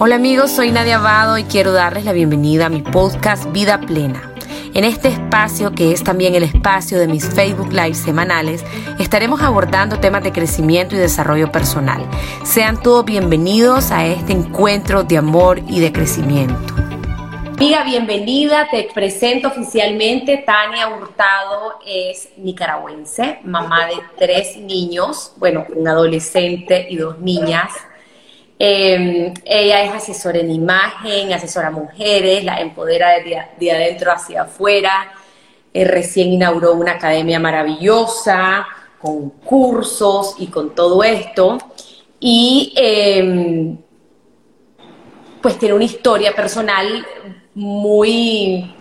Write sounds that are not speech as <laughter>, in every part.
Hola amigos, soy Nadia Abado y quiero darles la bienvenida a mi podcast Vida Plena. En este espacio, que es también el espacio de mis Facebook Live semanales, estaremos abordando temas de crecimiento y desarrollo personal. Sean todos bienvenidos a este encuentro de amor y de crecimiento. Amiga, bienvenida. Te presento oficialmente. Tania Hurtado es nicaragüense, mamá de tres niños, bueno, un adolescente y dos niñas. Em, ella es asesora en imagen, asesora a mujeres, la empodera de, adentro hacia afuera. Eh, recién inauguró una academia maravillosa, con cursos y con todo esto. Y em, pues tiene una historia personal muy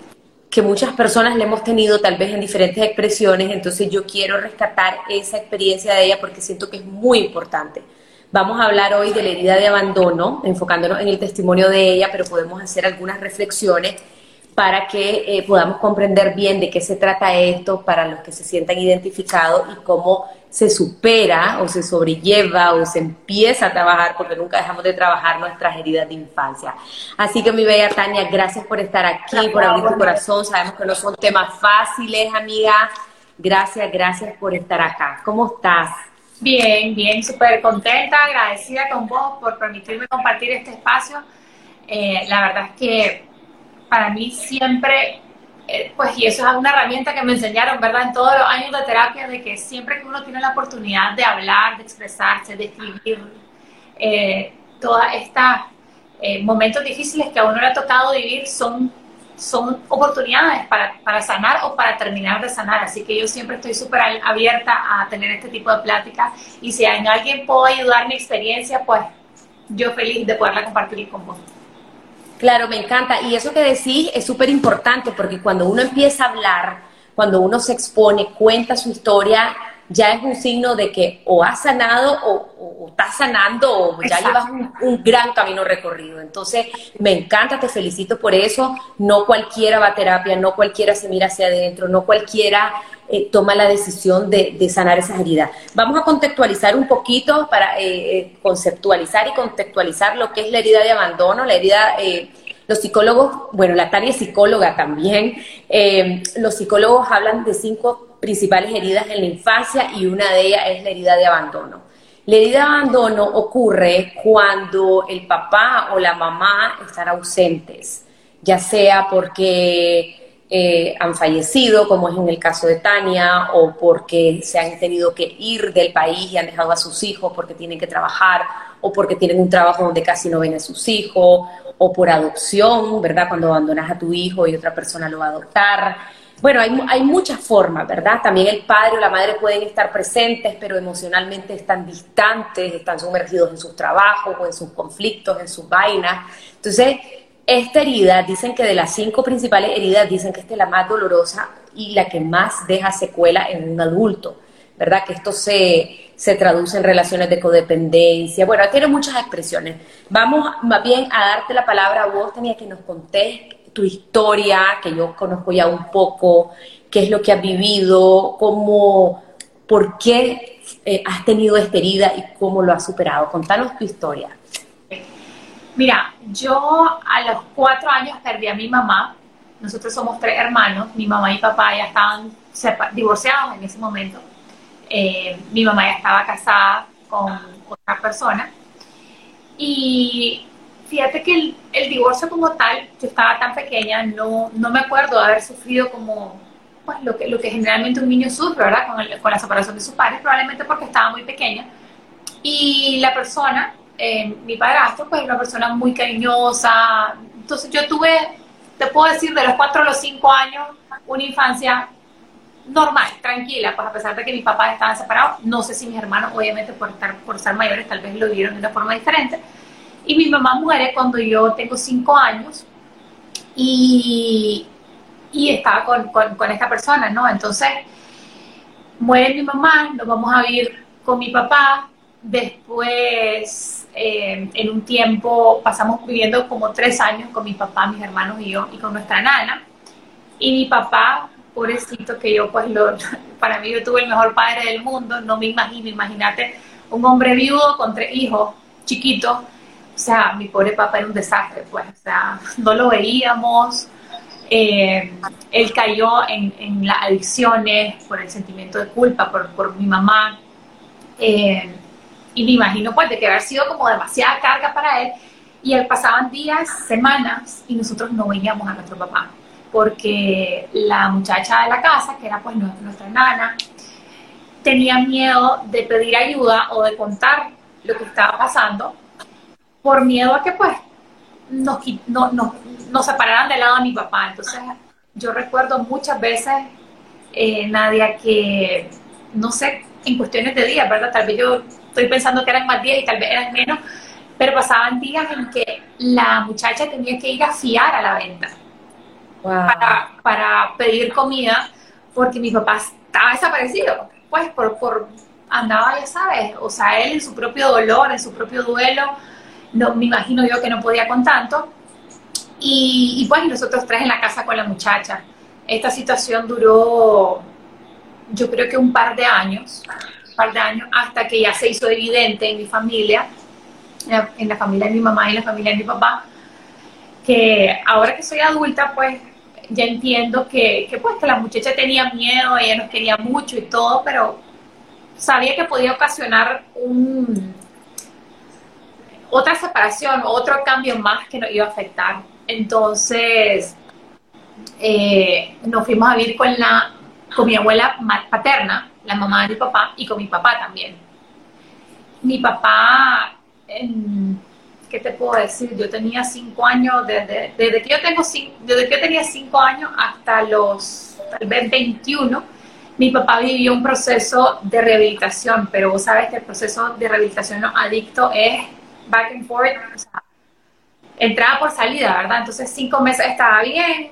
que muchas personas le hemos tenido tal vez en diferentes expresiones, entonces yo quiero rescatar esa experiencia de ella porque siento que es muy importante Vamos a hablar hoy de la herida de abandono, enfocándonos en el testimonio de ella, pero podemos hacer algunas reflexiones para que eh, podamos comprender bien de qué se trata esto, para los que se sientan identificados y cómo se supera o se sobrelleva o se empieza a trabajar, porque nunca dejamos de trabajar nuestras heridas de infancia. Así que mi bella Tania, gracias por estar aquí, por abrir tu corazón. Sabemos que no son temas fáciles, amiga. Gracias, gracias por estar acá. ¿Cómo estás? Bien, bien, súper contenta, agradecida con vos por permitirme compartir este espacio. Eh, la verdad es que para mí siempre, eh, pues, y eso es una herramienta que me enseñaron, ¿verdad? En todos los años de terapia, de que siempre que uno tiene la oportunidad de hablar, de expresarse, de escribir, eh, todos estos momentos difíciles que a uno le ha tocado vivir son son oportunidades para, sanar o para terminar de sanar. Así que yo siempre estoy súper abierta a tener este tipo de pláticas y si en alguien puedo ayudar mi experiencia, pues yo feliz de poderla compartir con vos. Claro, me encanta. Y eso que decís es súper importante porque cuando uno empieza a hablar, cuando uno se expone, cuenta su historia, ya es un signo de que o has sanado o, estás sanando o ya llevas un, gran camino recorrido. Entonces, me encanta, te felicito por eso. No cualquiera va a terapia, no cualquiera se mira hacia adentro, no cualquiera eh, toma la decisión de, sanar esas heridas. Vamos a contextualizar un poquito para eh, eh, conceptualizar y contextualizar lo que es la herida de abandono, la herida... los psicólogos, bueno, la Tania es psicóloga también, los psicólogos hablan de cinco principales heridas en la infancia y una de ellas es la herida de abandono. La herida de abandono ocurre cuando el papá o la mamá están ausentes, ya sea porque eh, han fallecido, como es en el caso de Tania, o porque se han tenido que ir del país y han dejado a sus hijos porque tienen que trabajar, o porque tienen un trabajo donde casi no ven a sus hijos, o por adopción, ¿verdad? Cuando abandonas a tu hijo y otra persona lo va a adoptar. Bueno, hay, hay, muchas formas, ¿verdad? También el padre o la madre pueden estar presentes, pero emocionalmente están distantes, están sumergidos en sus trabajos o en sus conflictos, en sus vainas. Entonces, esta herida, dicen que de las cinco principales heridas, dicen que esta es la más dolorosa y la que más deja secuela en un adulto, ¿verdad? Que esto se, se traduce en relaciones de codependencia. Bueno, tiene muchas expresiones. Vamos más bien a darte la palabra a vos, tenía que nos contés tu historia, que yo conozco ya un poco, qué es lo que has vivido, cómo, por qué eh, has tenido esta herida y cómo lo has superado. Contanos tu historia. Mira, yo a los cuatro años perdí a mi mamá. Nosotros somos tres hermanos. Mi mamá y papá ya estaban divorciados en ese momento. Eh, mi mamá ya estaba casada con otra persona. Y fíjate que el, divorcio como tal, yo estaba tan pequeña, no, no me acuerdo de haber sufrido como pues, lo, que, lo que generalmente un niño sufre, ¿verdad? Con, con la separación de sus padres, probablemente porque estaba muy pequeña. Y la persona, eh, mi padrastro, pues una persona muy cariñosa. Entonces yo tuve, te puedo decir, de los cuatro a los cinco años, una infancia normal, tranquila, pues a pesar de que mis papás estaban separados, no sé si mis hermanos, obviamente por estar, por ser mayores, tal vez lo vieron de una forma diferente, y mi mamá muere cuando yo tengo cinco años y, y estaba con, con, esta persona, ¿no? Entonces, muere mi mamá, nos vamos a vivir con mi papá, después eh, en un tiempo pasamos viviendo como tres años con mi papá, mis hermanos y yo, y con nuestra nana. Y mi papá, pobrecito, que yo pues lo, <laughs> para mí yo tuve el mejor padre del mundo, no me imagino, imagínate un hombre viudo con tres hijos chiquitos, o sea, mi pobre papá era un desastre, pues, o sea, no lo veíamos, eh, él cayó en, las adicciones por el sentimiento de culpa, por, por mi mamá, eh, y me imagino pues de que haber sido como demasiada carga para él, y él pasaban días, semanas, y nosotros no veíamos a nuestro papá, porque la muchacha de la casa, que era pues nuestra nana, tenía miedo de pedir ayuda o de contar lo que estaba pasando por miedo a que pues nos, no, no, nos separaran del lado de mi papá. Entonces yo recuerdo muchas veces, eh, Nadia, que no sé, en cuestiones de días, ¿verdad? Tal vez yo estoy pensando que eran más días y tal vez eran menos, pero pasaban días en que la muchacha tenía que ir a fiar a la venta para, para pedir comida porque mi papá estaba desaparecido, pues por, por andaba, ya sabes, o sea, él en su propio dolor, en su propio duelo, no, me imagino yo que no podía con tanto. Y, pues nosotros tres en la casa con la muchacha. Esta situación duró, yo creo que un par de años, un par de años, hasta que ya se hizo evidente en mi familia, en la familia de mi mamá y en la familia de mi papá, que ahora que soy adulta, pues ya entiendo que, pues que la muchacha tenía miedo, ella nos quería mucho y todo, pero sabía que podía ocasionar un, otra separación, otro cambio más que nos iba a afectar. Entonces, eh, nos fuimos a vivir con, la, con mi abuela paterna, la mamá de mi papá, y con mi papá también. Mi papá, ¿qué te puedo decir? Yo tenía cinco años, desde, desde, que yo tengo desde que yo tenía cinco años hasta los tal vez 21, mi papá vivió un proceso de rehabilitación, pero vos sabes que el proceso de rehabilitación no adicto es back and forth, o sea, entraba por salida, ¿verdad? Entonces cinco meses estaba bien,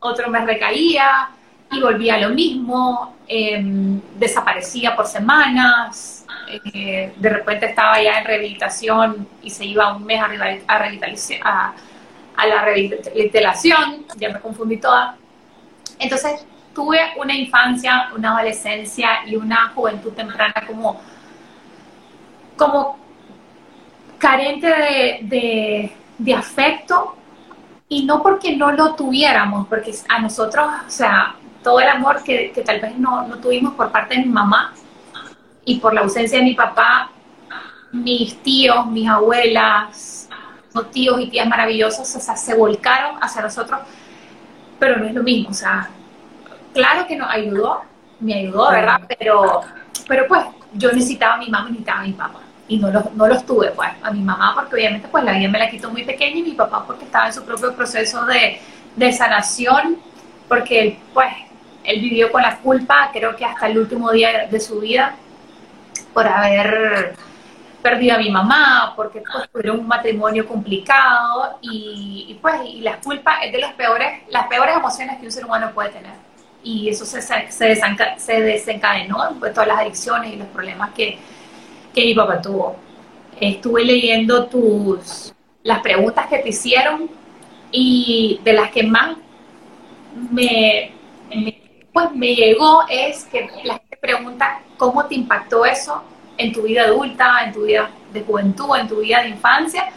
otro mes recaía y volvía lo mismo, em, desaparecía por semanas, eh, de repente estaba ya en rehabilitación y se iba un mes a, a, a la rehabilitación, ya me confundí toda. Entonces tuve una infancia, una adolescencia y una juventud temprana como, como carente de, de, afecto y no porque no lo tuviéramos, porque a nosotros, o sea, todo el amor que, que tal vez no, no, tuvimos por parte de mi mamá y por la ausencia de mi papá, mis tíos, mis abuelas, los tíos y tías maravillosos, o sea, se volcaron hacia nosotros, pero no es lo mismo, o sea, claro que nos ayudó, me ayudó, ¿verdad? Pero, pero pues yo necesitaba a mi mamá y necesitaba a mi papá y no los, no los tuve, pues, a mi mamá porque obviamente pues la vida me la quitó muy pequeña y mi papá porque estaba en su propio proceso de, de sanación, porque él, pues, él vivió con la culpa, creo que hasta el último día de su vida, por haber perdido a mi mamá, porque pues, tuvieron un matrimonio complicado y, pues, y la culpa es de las peores, las peores emociones que un ser humano puede tener. Y eso se, se, se desencadenó, pues, todas las adicciones y los problemas que, papá tuvo. Estuve leyendo tus, las preguntas que te hicieron y de las que más me, pues me llegó es que la gente pregunta cómo te impactó eso en tu vida adulta, en tu vida de juventud, en tu vida de infancia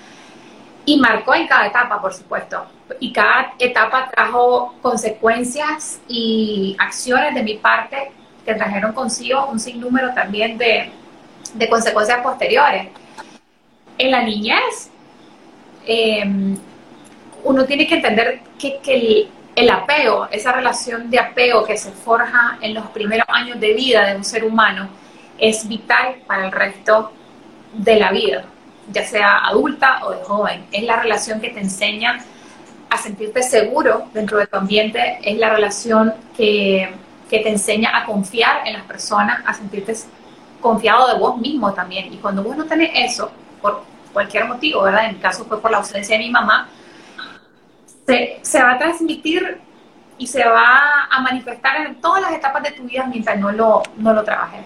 y marcó en cada etapa, por supuesto. Y cada etapa trajo consecuencias y acciones de mi parte que trajeron consigo un sinnúmero también de, de consecuencias posteriores. En la niñez, em, uno tiene que entender que, el, apego, esa relación de apego que se forja en los primeros años de vida de un ser humano, es vital para el resto de la vida, ya sea adulta o de joven. Es la relación que te enseña a sentirte seguro dentro de tu ambiente, es la relación que, que te enseña a confiar en las personas, a sentirte confiado de vos mismo también. Y cuando vos no tenés eso, por cualquier motivo, ¿verdad? En mi caso fue por la ausencia de mi mamá, se, se va a transmitir y se va a manifestar en todas las etapas de tu vida mientras no lo, no lo trabajes.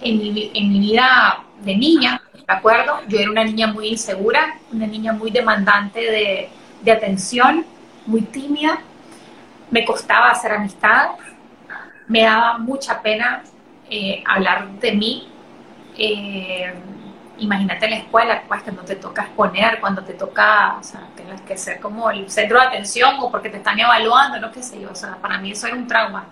En mi, en mi vida de niña, ¿de acuerdo? Yo era una niña muy insegura, una niña muy demandante de, de atención, muy tímida, me costaba hacer amistad, me daba mucha pena eh, hablar de mí. Eh, imagínate en la escuela, pues que te toca exponer, cuando te toca, o sea, tienes que ser como el centro de atención o porque te están evaluando, no qué sé yo, o sea, para mí eso era un trauma.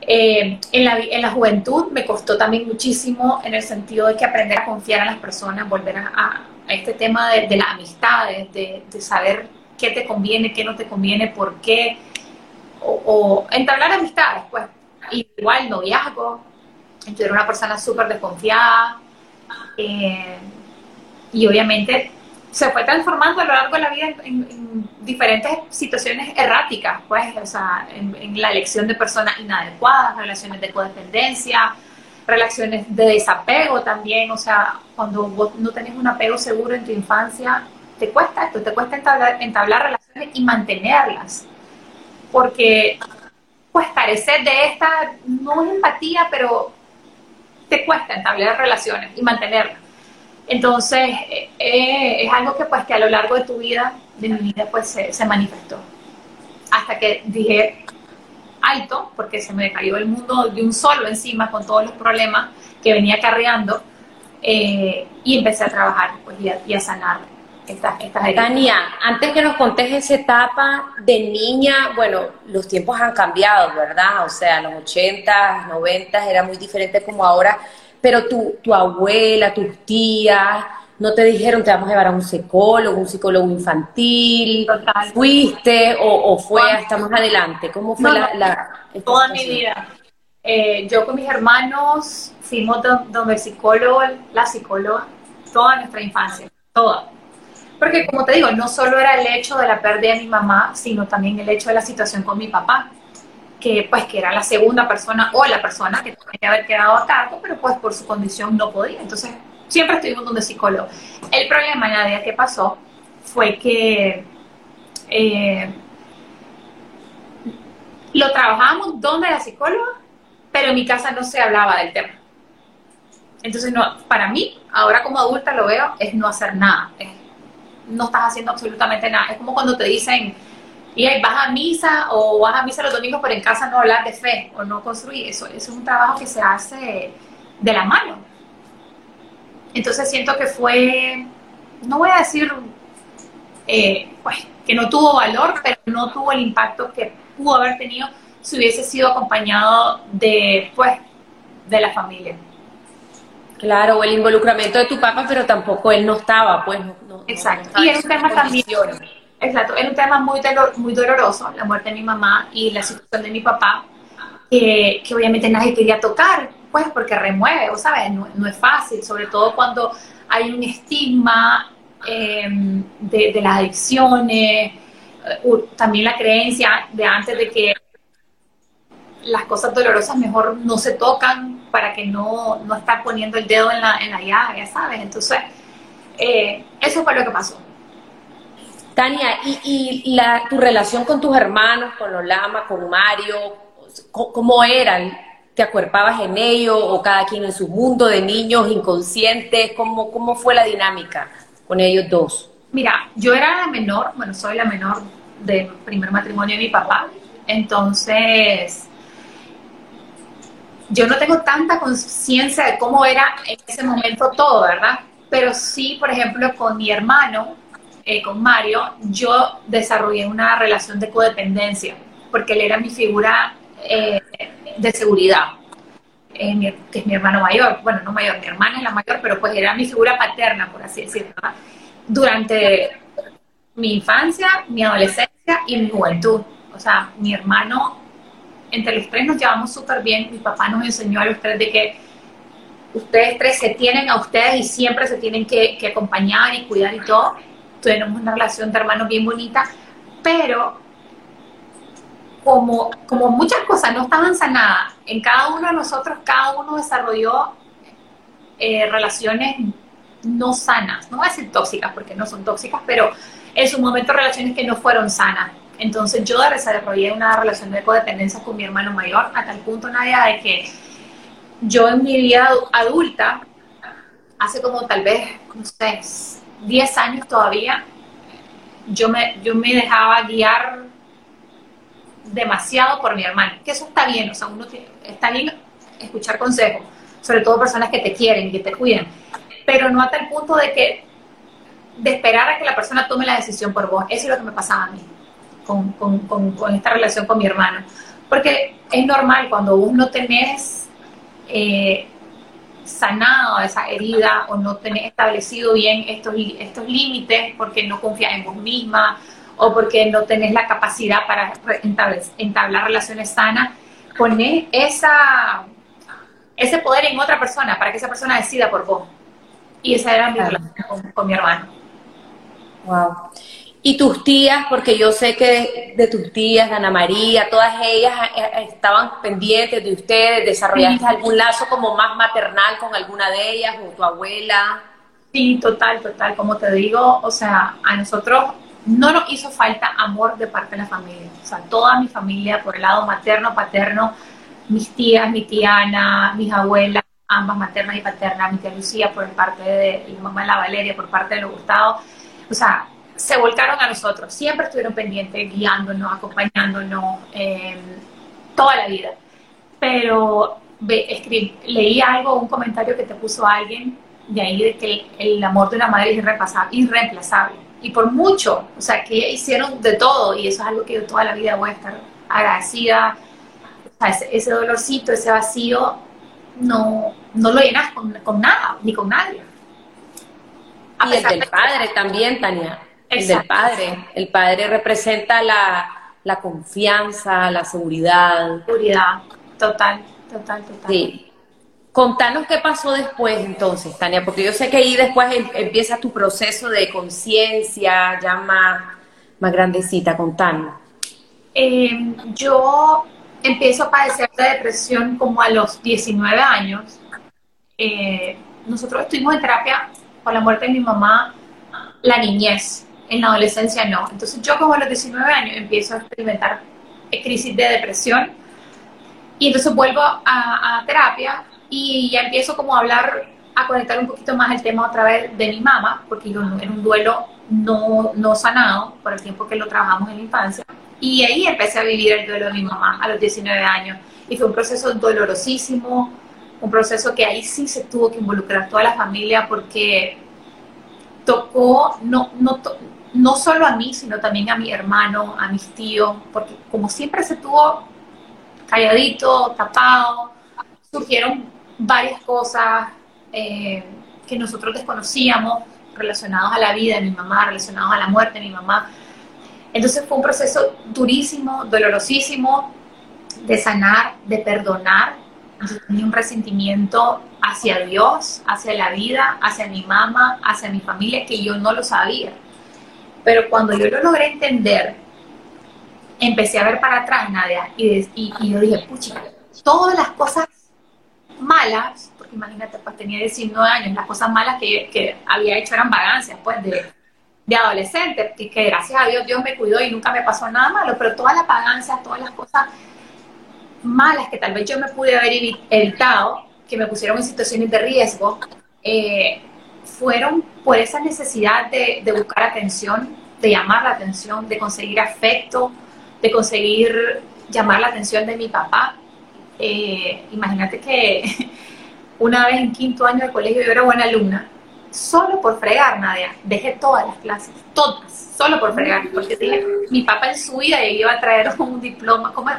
Eh, en, la, en, la, juventud me costó también muchísimo en el sentido de que aprender a confiar en las personas, volver a, este tema de, de las amistades, de, de, saber qué te conviene, qué no te conviene, por qué, o, o entablar amistades, pues, igual noviazgo, era una persona súper desconfiada, eh, y obviamente se fue transformando a lo largo de la vida en, diferentes situaciones erráticas, pues, o sea, en, la elección de personas inadecuadas, relaciones de codependencia, relaciones de desapego también, o sea, cuando vos no tenés un apego seguro en tu infancia, te cuesta esto, te cuesta entablar, entablar relaciones y mantenerlas, porque pues carecer de esta, no es empatía, pero te cuesta entablar relaciones y mantenerlas. Entonces, eh, eh, es algo que pues que a lo largo de tu vida, de mi vida, pues se, manifestó. Hasta que dije, alto, porque se me cayó el mundo de un solo encima con todos los problemas que venía cargando, eh, y empecé a trabajar pues, y, a, y a sanar Tania, antes que nos contes esa etapa de niña, bueno, los tiempos han cambiado, ¿verdad? O sea, los 80, 90 era muy diferente como ahora, pero tu, tu abuela, tus tías, no te dijeron te vamos a llevar a un psicólogo, un psicólogo infantil, fuiste o, fue hasta más adelante, ¿cómo fue la, Toda mi vida. Eh, yo con mis hermanos fuimos donde el psicólogo, la psicóloga, toda nuestra infancia, toda porque como te digo, no solo era el hecho de la pérdida de mi mamá, sino también el hecho de la situación con mi papá, que pues que era la segunda persona o la persona que tenía que haber quedado a cargo, pero pues por su condición no podía. Entonces, siempre estuvimos donde psicólogo. El problema, Nadia, que pasó fue que eh, lo trabajábamos donde la psicóloga, pero en mi casa no se hablaba del tema. Entonces, no, para mí, ahora como adulta lo veo, es no hacer nada, no estás haciendo absolutamente nada. Es como cuando te dicen, y vas a misa o vas a misa los domingos, pero en casa no hablar de fe o no construir. Eso, es un trabajo que se hace de la mano. Entonces siento que fue, no voy a decir eh, pues, que no tuvo valor, pero no tuvo el impacto que pudo haber tenido si hubiese sido acompañado de, pues, de la familia. Claro, el involucramiento de tu papá, pero tampoco él no estaba, pues. No, exacto. y es un tema también. Exacto, es un tema muy, muy doloroso, la muerte de mi mamá y la situación de mi papá, que obviamente nadie quería tocar, pues, porque remueve, o sabes, no, es fácil, sobre todo cuando hay un estigma em, de, de, las adicciones, eh, también la creencia de antes de que las cosas dolorosas mejor no se tocan para que no, no estar poniendo el dedo en la, en la llaga, ya sabes. Entonces, eh, eso fue lo que pasó. Tania, ¿y, y la, tu relación con tus hermanos, con Lolama, con Mario, cómo eran? ¿Te acuerpabas en ellos o cada quien en su mundo de niños inconscientes? ¿Cómo, cómo fue la dinámica con ellos dos? Mira, yo era la menor, bueno, soy la menor del primer matrimonio de mi papá, entonces yo no tengo tanta conciencia de cómo era en ese momento todo, ¿verdad? Pero sí, por ejemplo, con mi hermano, eh, con Mario, yo desarrollé una relación de codependencia, porque él era mi figura eh, de seguridad, eh, que es mi hermano mayor, bueno, no mayor, mi hermana es la mayor, pero pues era mi figura paterna, por así decirlo, ¿verdad? durante mi infancia, mi adolescencia y mi juventud. O sea, mi hermano entre los tres nos llevamos súper bien. Mi papá nos enseñó a los tres de que ustedes tres se tienen a ustedes y siempre se tienen que, acompañar y cuidar y todo. Tenemos una relación de hermanos bien bonita, pero como, como muchas cosas no estaban sanadas, en cada uno de nosotros, cada uno desarrolló eh, relaciones no sanas, no voy a decir tóxicas porque no son tóxicas, pero en su momento relaciones que no fueron sanas. Entonces yo desarrollé una relación de codependencia con mi hermano mayor a tal punto, Nadia, de que yo en mi vida adulta, hace como tal vez, no sé, 10 años todavía, yo me, yo me dejaba guiar demasiado por mi hermano, que eso está bien, o sea, uno está bien escuchar consejos, sobre todo personas que te quieren, que te cuiden, pero no hasta el punto de que de esperar a que la persona tome la decisión por vos. Eso es lo que me pasaba a mí con, con, con, esta relación con mi hermano. Porque es normal cuando vos no tenés eh, sanado esa herida o no tenés establecido bien estos, estos límites porque no confías en vos misma o porque no tenés la capacidad para entablar, relaciones sanas, ponés esa, ese poder en otra persona para que esa persona decida por vos. Y esa era mi relación con mi hermano. Wow. Y tus tías, porque yo sé que de, tus tías, de Ana María, todas ellas eh, eh, estaban pendientes de ustedes, ¿desarrollaste algún lazo como más maternal con alguna de ellas o tu abuela? Sí, total, total, como te digo, o sea, a nosotros no nos hizo falta amor de parte de la familia, o sea, toda mi familia, por el lado materno, paterno, mis tías, mi tía Ana, mis abuelas, ambas maternas y paternas, mi tía Lucía por parte de mi mamá la Valeria, por parte de los Gustavo, o sea, se volcaron a nosotros, siempre estuvieron pendientes, guiándonos, acompañándonos eh, toda la vida. Pero ve, leí algo, un comentario que te puso alguien de ahí de que el, amor de una madre es irreemplazable. Y por mucho, o sea, que hicieron de todo y eso es algo que yo toda la vida voy a estar agradecida. O sea, ese, dolorcito, ese vacío, no, no lo llenas con, con nada, ni con nadie. y el del padre también, Tania el del padre. El padre representa la, confianza, la seguridad. Seguridad, total, total, total. Sí. Contanos qué pasó después entonces, Tania, porque yo sé que ahí después em, empieza tu proceso de conciencia ya más, más grandecita, contanos. Em, yo empiezo a padecer de depresión como a los 19 años. Eh, nosotros estuvimos en terapia con la muerte de mi mamá la niñez en la adolescencia no. Entonces yo como a los 19 años empiezo a experimentar crisis de depresión y entonces vuelvo a, terapia y ya empiezo como a hablar, a conectar un poquito más el tema otra vez de mi mamá, porque yo en un duelo no, no sanado por el tiempo que lo trabajamos en la infancia. Y ahí empecé a vivir el duelo de mi mamá a los 19 años. Y fue un proceso dolorosísimo, un proceso que ahí sí se tuvo que involucrar toda la familia porque tocó, no, no, no solo a mí, sino también a mi hermano, a mis tíos, porque como siempre se tuvo calladito, tapado, surgieron varias cosas eh, que nosotros desconocíamos relacionados a la vida de mi mamá, relacionados a la muerte de mi mamá. Entonces fue un proceso durísimo, dolorosísimo de sanar, de perdonar. Yo tenía un resentimiento hacia Dios, hacia la vida, hacia mi mamá, hacia mi familia, que yo no lo sabía. Pero cuando yo lo logré entender, empecé a ver para atrás, Nadia, y, y, yo dije, pucha, todas las cosas malas, porque imagínate, pues tenía 19 años, las cosas malas que, que había hecho eran vagancias, pues, de, de adolescente, que, que, gracias a Dios Dios me cuidó y nunca me pasó nada malo, pero todas las vagancias, todas las cosas malas que tal vez yo me pude haber evitado, que me pusieron en situaciones de riesgo, eh, fueron por esa necesidad de, buscar atención, de llamar la atención, de conseguir afecto, de conseguir llamar la atención de mi papá. Eh, imagínate que <laughs> una vez en quinto año de colegio yo era buena alumna, solo por fregar, Nadia, dejé todas las clases, todas, solo por fregar, porque dije, mi papá en su vida iba a traer <laughs> un diploma, como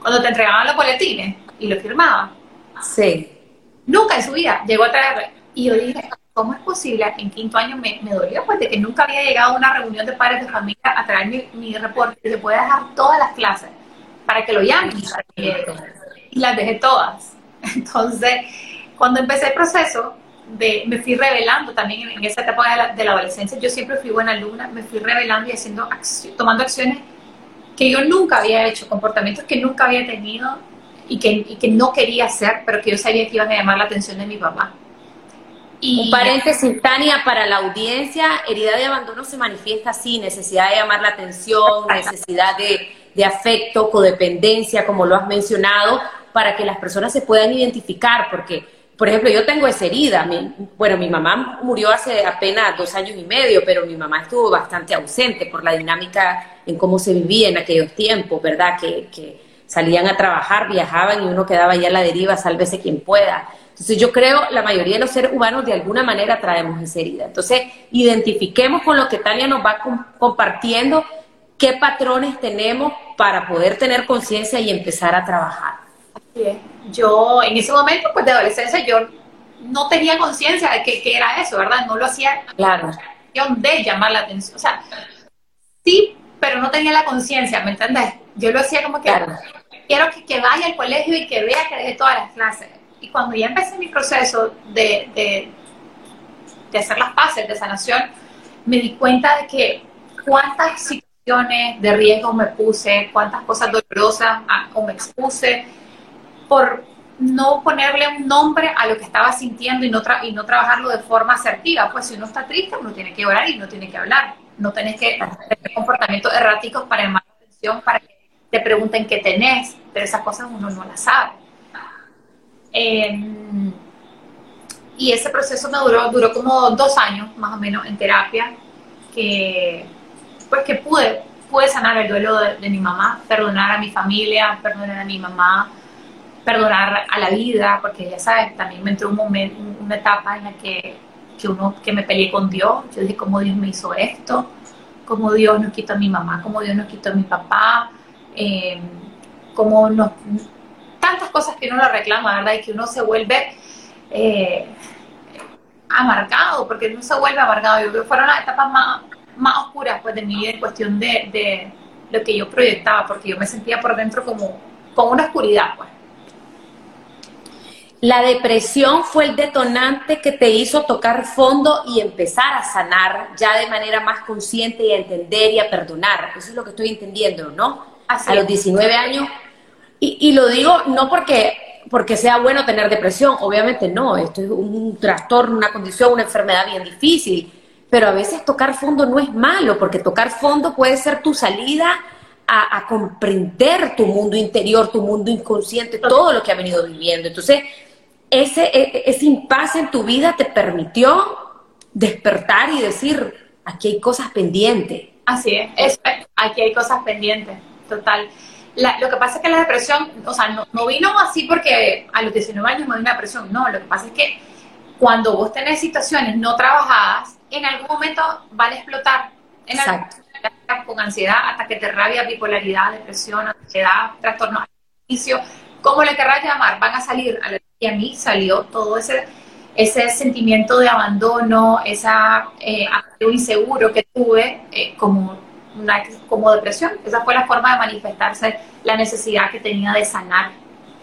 cuando te entregaban los boletines y lo firmaba. Sí. Nunca en su vida llegó a traer, y yo dije, ¿cómo es posible? En quinto año me, me dolió, pues de que nunca había llegado a una reunión de padres de familia a traer mi, mi reporte y se puede dejar todas las clases para que lo llamen y las dejé todas. <laughs> Entonces, cuando empecé el proceso, de, me fui revelando también en, esa etapa de la, de la, adolescencia, yo siempre fui buena alumna, me fui revelando y haciendo tomando acciones que yo nunca había hecho, comportamientos que nunca había tenido y que, y que no quería hacer, pero que yo sabía que iban a llamar la atención de mi papá. Un paréntesis, Tania, para la audiencia, herida de abandono se manifiesta así, necesidad de llamar la atención, necesidad de, afecto, codependencia, como lo has mencionado, para que las personas se puedan identificar, porque, por ejemplo, yo tengo esa herida, bueno, mi mamá murió hace apenas dos años y medio, pero mi mamá estuvo bastante ausente por la dinámica en cómo se vivía en aquellos tiempos, ¿verdad? Que, que salían a trabajar, viajaban y uno quedaba ya a la deriva, sálvese quien pueda Entonces yo creo la mayoría de los seres humanos de alguna manera traemos esa herida. Entonces identifiquemos con lo que Tania nos va compartiendo qué patrones tenemos para poder tener conciencia y empezar a trabajar. Yo en ese momento pues de adolescencia yo no tenía conciencia de que, era eso, ¿verdad? No lo hacía claro. de llamar la atención. O sea, sí, pero no tenía la conciencia, ¿me entiendes? Yo lo hacía como que quiero que, vaya al colegio y que vea que dejé todas las clases. Y cuando ya empecé mi proceso de, de, hacer las paces de sanación, me di cuenta de que cuántas situaciones de riesgo me puse, cuántas cosas dolorosas o me expuse por no ponerle un nombre a lo que estaba sintiendo y no, y no trabajarlo de forma asertiva. Pues si uno está triste, uno tiene que orar y no tiene que hablar. No tenés que tener comportamientos erráticos para llamar la atención, para que te pregunten qué tenés, pero esas cosas uno no las sabe. Em, y ese proceso me duró, duró como dos años más o menos en terapia, que pues que pude, pude sanar el duelo de, mi mamá, perdonar a mi familia, perdonar a mi mamá, perdonar a la vida, porque ya sabes, también me entró un momento, una etapa en la que, que, uno, que me peleé con Dios, yo dije, ¿cómo Dios me hizo esto? ¿Cómo Dios nos quitó a mi mamá? ¿Cómo Dios nos quitó a mi papá? Eh, ¿Cómo nos... Tantas cosas que uno lo reclama, ¿verdad? Y que uno se vuelve eh, amargado, porque uno se vuelve amargado. Yo creo que fueron las etapas más, más oscuras pues, de mi vida en cuestión de, de lo que yo proyectaba, porque yo me sentía por dentro como con una oscuridad, pues. La depresión fue el detonante que te hizo tocar fondo y empezar a sanar ya de manera más consciente y a entender y a perdonar. Eso es lo que estoy entendiendo, ¿no? a los 19 años. Y, lo digo no porque, porque sea bueno tener depresión, obviamente no, esto es un trastorno, una condición, una enfermedad bien difícil, pero a veces tocar fondo no es malo, porque tocar fondo puede ser tu salida a, a comprender tu mundo interior, tu mundo inconsciente, todo lo que ha venido viviendo. Entonces, ese, e, ese impasse en tu vida te permitió despertar y decir, aquí hay cosas pendientes. Así es, aquí hay cosas pendientes, total. Lo que pasa es que la depresión, o sea, no, vino así porque a los 19 años me dio una depresión, no, lo que pasa es que cuando vos tenés situaciones no trabajadas, en algún momento van a explotar. En Exacto. con ansiedad, ataque de rabia, bipolaridad, depresión, ansiedad, trastorno alimenticio, como le querrás llamar, van a salir a la y a mí salió todo ese, ese sentimiento de abandono, esa eh, inseguro que tuve eh, como, una, como depresión. Esa fue la forma de manifestarse la necesidad que tenía de sanar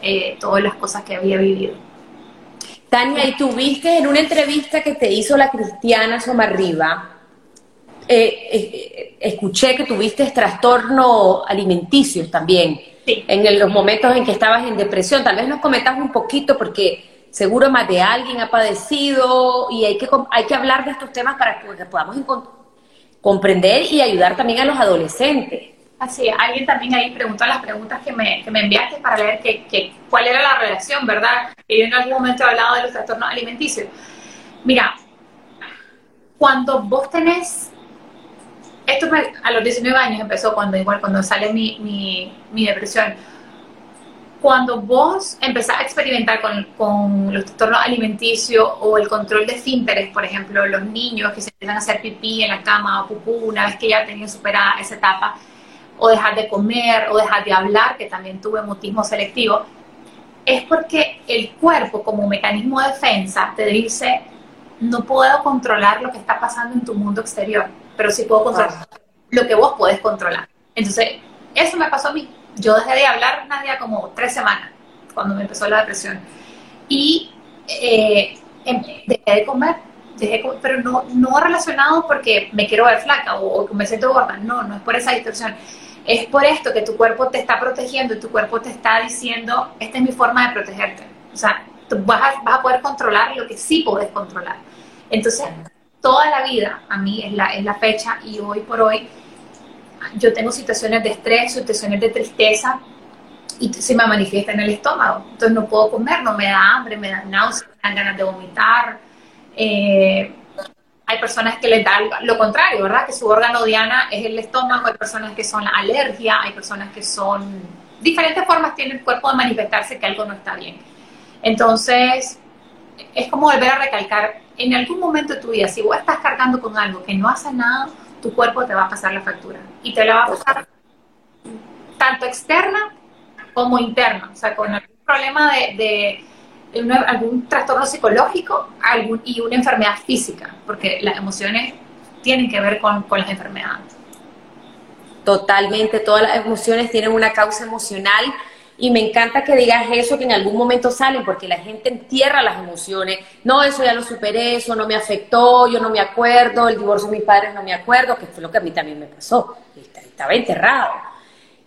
eh, todas las cosas que había vivido. Tania, y tuviste en una entrevista que te hizo la cristiana Somarriba, eh, escuché que tuviste trastornos alimenticios también en los momentos en que estabas en depresión. Tal vez nos comentas un poquito porque seguro más de alguien ha padecido y hay que, hay que hablar de estos temas para que podamos comprender y ayudar también a los adolescentes. Así, alguien también ahí preguntó las preguntas que me, que me enviaste para ver que, cuál era la relación, ¿verdad? Y yo en algún momento he hablado de los trastornos alimenticios. Mira, cuando vos tenés esto a los 19 años empezó cuando igual cuando sale mi, mi, mi depresión. Cuando vos empezás a experimentar con, con los trastornos alimenticios o el control de esfínteres, por ejemplo, los niños que se empiezan a hacer pipí en la cama o pupú una vez que ya tenían superada esa etapa, o dejar de comer o dejar de hablar, que también tuve mutismo selectivo, es porque el cuerpo como mecanismo de defensa te dice, no puedo controlar lo que está pasando en tu mundo exterior pero sí puedo controlar lo que vos podés controlar. Entonces, eso me pasó a mí. Yo dejé de hablar, Nadia, como tres semanas, cuando me empezó la depresión. Y eh, em, dejé de comer, dejé pero no, no relacionado porque me quiero ver flaca o, o me siento gorda. No, no es por esa distorsión. Es por esto que tu cuerpo te está protegiendo y tu cuerpo te está diciendo, esta es mi forma de protegerte. O sea, vas a, vas a poder controlar lo que sí puedes controlar. Entonces, toda la vida, a mí es la, es la fecha y hoy por hoy yo tengo situaciones de estrés, situaciones de tristeza y se me manifiesta en el estómago. Entonces no puedo comer, no me da hambre, me da náuseas, me dan ganas de vomitar. Eh, hay personas que les da lo contrario, ¿verdad? Que su órgano diana es el estómago, hay personas que son alergia, hay personas que son... Diferentes formas tiene el cuerpo de manifestarse que algo no está bien. Entonces, es como volver a recalcar, en algún momento de tu vida, si vos estás cargando con algo que no hace nada, tu cuerpo te va a pasar la factura y te la va a pasar tanto externa como interna, o sea, con algún problema de, algún trastorno psicológico algún, y una enfermedad física, porque las emociones tienen que ver con, con las enfermedades. Totalmente, todas las emociones tienen una causa emocional y me encanta que digas eso, que en algún momento salen, porque la gente entierra las emociones. No, eso ya lo superé, eso no me afectó, yo no me acuerdo, el divorcio de mis padres no me acuerdo, que fue lo que a mí también me pasó. Estaba enterrado.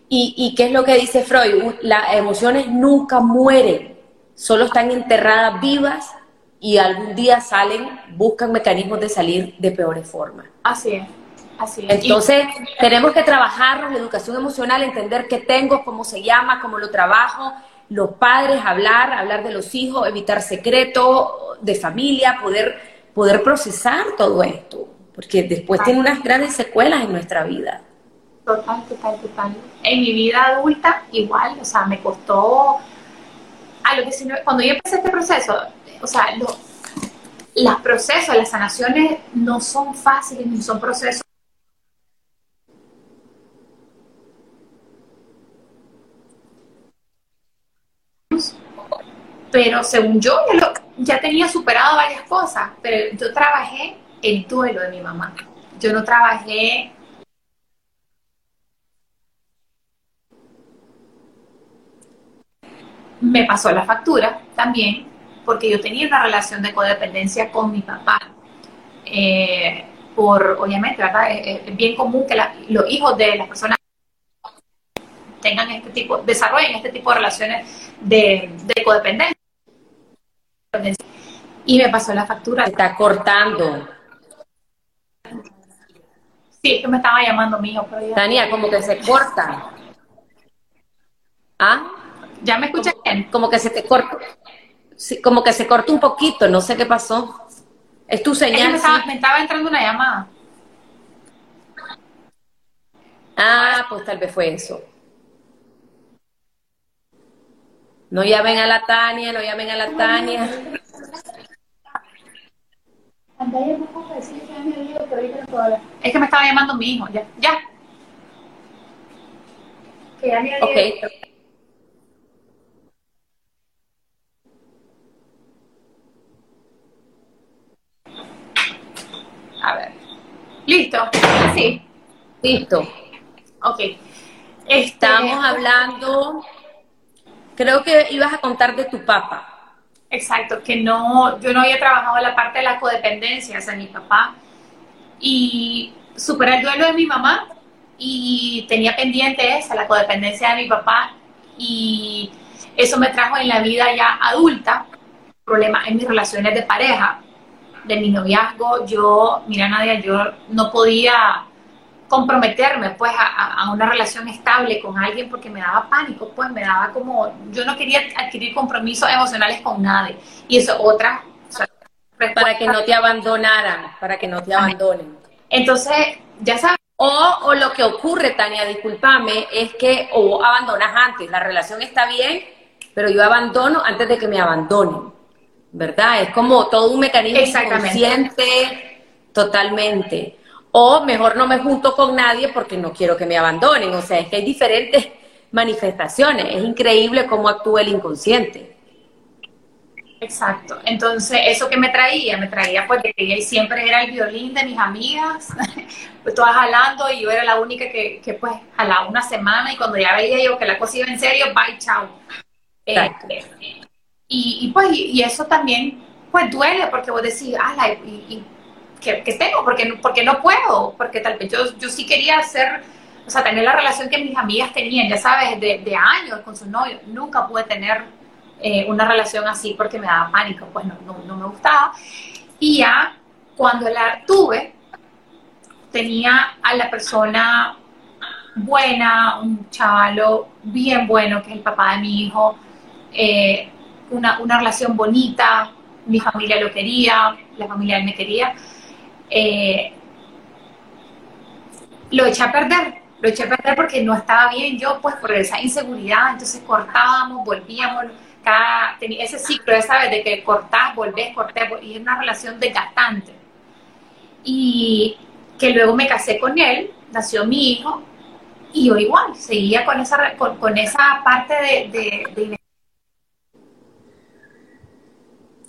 ¿Y, y qué es lo que dice Freud? Las emociones nunca mueren, solo están enterradas vivas y algún día salen, buscan mecanismos de salir de peores formas. Así es. Entonces, tenemos que trabajar la educación emocional, entender qué tengo, cómo se llama, cómo lo trabajo, los padres, hablar, hablar de los hijos, evitar secretos de familia, poder, poder procesar todo esto, porque después tiene unas grandes secuelas en nuestra vida. Total, total, total. En mi vida adulta, igual, o sea, me costó, a lo que cuando yo empecé este proceso, o sea, los procesos, las sanaciones no son fáciles, ni son procesos pero según yo ya, tenía superado varias cosas, pero yo trabajé el duelo de mi mamá. Yo no trabajé me pasó la factura también, porque yo tenía una relación de codependencia con mi papá. Eh, por, obviamente, ¿verdad? Es, bien común que los hijos de las personas tengan este tipo, desarrollen este tipo de relaciones de, de codependencia. Y me pasó la factura. Está cortando. Sí, que me estaba llamando mi hijo. Tania, como que se corta. ¿Ah? ¿Ya me escuchas bien? Como que se te corta. como que se corta un poquito, no sé qué pasó. Es tu señal. me, estaba, me estaba entrando una llamada. Ah, pues tal vez fue eso. No llamen a la Tania, no llamen a la Tania. Es que me estaba llamando mi hijo, ya, ya. Que ya me okay. A ver. ¿Listo? Sí. Listo. Ok. Estamos hablando creo que ibas a contar de tu papá. Exacto, que no, yo no había trabajado la parte de la codependencia hacia mi papá y superé el duelo de mi mamá y tenía pendiente esa, la codependencia de mi papá y eso me trajo en la vida ya adulta problemas en mis relaciones de pareja, de mi noviazgo. Yo, mira Nadia, yo no podía comprometerme pues a, una relación estable con alguien porque me daba pánico, pues me daba como, yo no quería adquirir compromisos emocionales con nadie. Y eso otra... para que no te abandonaran, para que no te abandonen. Entonces, ya sabes. O, o lo que ocurre, Tania, discúlpame, es que o abandonas antes, la relación está bien, pero yo abandono antes de que me abandonen, ¿verdad? Es como todo un mecanismo consciente, totalmente o mejor no me junto con nadie porque no quiero que me abandonen. O sea, es que hay diferentes manifestaciones. Es increíble cómo actúa el inconsciente. Exacto. Entonces, eso que me traía, me traía pues que ella siempre era el violín de mis amigas, <laughs> pues todas jalando y yo era la única que, que pues jalaba una semana y cuando ya veía yo que la cosa iba en serio, bye, chao. Eh, y, y, pues, y, eso también pues duele porque vos decís, ah, y, y que, tengo, porque, porque no puedo, porque tal vez yo, yo sí quería hacer, o sea, tener la relación que mis amigas tenían, ya sabes, de, de años con sus novios. Nunca pude tener eh, una relación así porque me daba pánico, pues no, no, no me gustaba. Y ya cuando la tuve, tenía a la persona buena, un chavalo bien bueno, que es el papá de mi hijo, eh, una, una, relación bonita, mi familia lo quería, la familia él me quería, eh, lo eché a perder, lo eché a perder porque no estaba bien yo, pues por esa inseguridad, entonces cortábamos, volvíamos, cada, tenía ese ciclo, ¿sabes? De que cortás, volvés, cortés, y es una relación desgastante. Y que luego me casé con él, nació mi hijo, y yo igual, seguía con esa, con, esa parte de, de,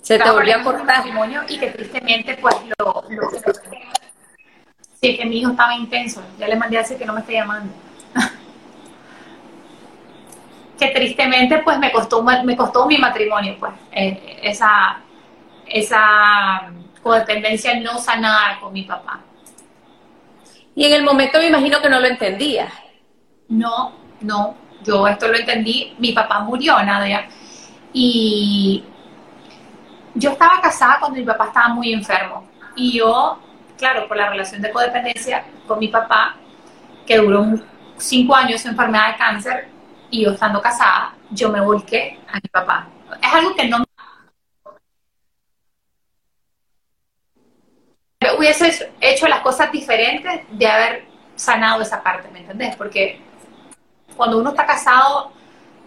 se te volvió a cortar. Y que tristemente, pues, lo, lo, Sí, es que mi hijo estaba intenso. Ya le mandé a decir que no me esté llamando. <laughs> que tristemente pues me costó me costó mi matrimonio pues eh, esa esa codependencia no sanada con mi papá y en el momento me imagino que no lo entendía no no yo esto lo entendí mi papá murió Nadia y yo estaba casada cuando mi papá estaba muy enfermo y yo claro por la relación de codependencia con mi papá que duró cinco años su enfermedad de cáncer y yo estando casada, yo me volqué a mi papá. Es algo que no hubiese hecho las cosas diferentes de haber sanado esa parte, ¿me entendés? Porque cuando uno está casado,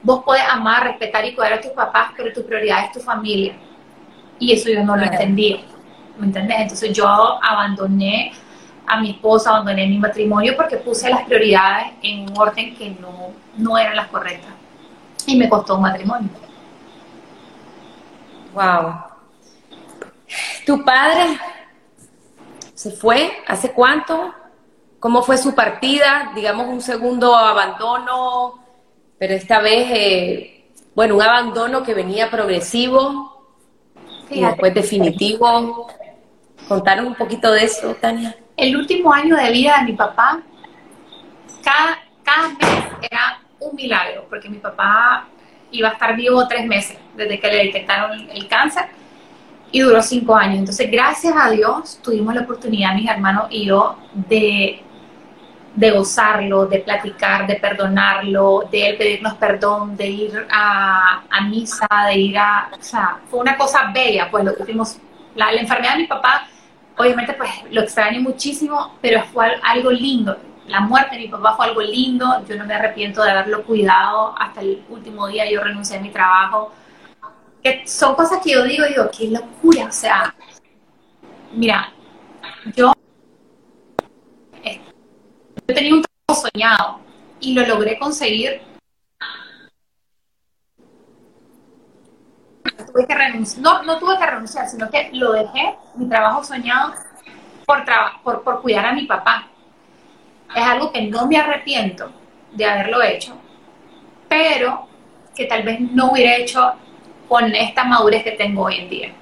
vos puedes amar, respetar y cuidar a tus papás, pero tu prioridad es tu familia. Y eso yo no lo entendía, ¿me entendés? Entonces yo abandoné a mi esposa, abandoné mi matrimonio porque puse las prioridades en un orden que no, no eran las correctas. Y me costó un matrimonio. Wow. ¿Tu padre se fue? ¿Hace cuánto? ¿Cómo fue su partida? Digamos un segundo abandono, pero esta vez, eh, bueno, un abandono que venía progresivo y después definitivo. Contaron un poquito de eso, Tania el último año de vida de mi papá, cada, cada mes era un milagro, porque mi papá iba a estar vivo tres meses desde que le detectaron el cáncer y duró cinco años. Entonces, gracias a Dios, tuvimos la oportunidad, mis hermanos y yo, de, de gozarlo, de platicar, de perdonarlo, de pedirnos perdón, de ir a, misa, de ir a... O sea, fue una cosa bella, pues lo que la enfermedad de mi papá obviamente pues lo extraño muchísimo, pero fue algo lindo. La muerte de mi papá fue algo lindo, yo no me arrepiento de haberlo cuidado hasta el último día, yo renuncié a mi trabajo. Que son cosas que yo digo, digo, qué locura, o sea, mira, yo, yo tenía un trabajo soñado y lo logré conseguir tuve que renunciar, no, no tuve que renunciar, sino que lo dejé, mi trabajo soñado, por, por, por cuidar a mi papá. Es algo que no me arrepiento de haberlo hecho, pero que tal vez no hubiera hecho con esta madurez que tengo hoy en día.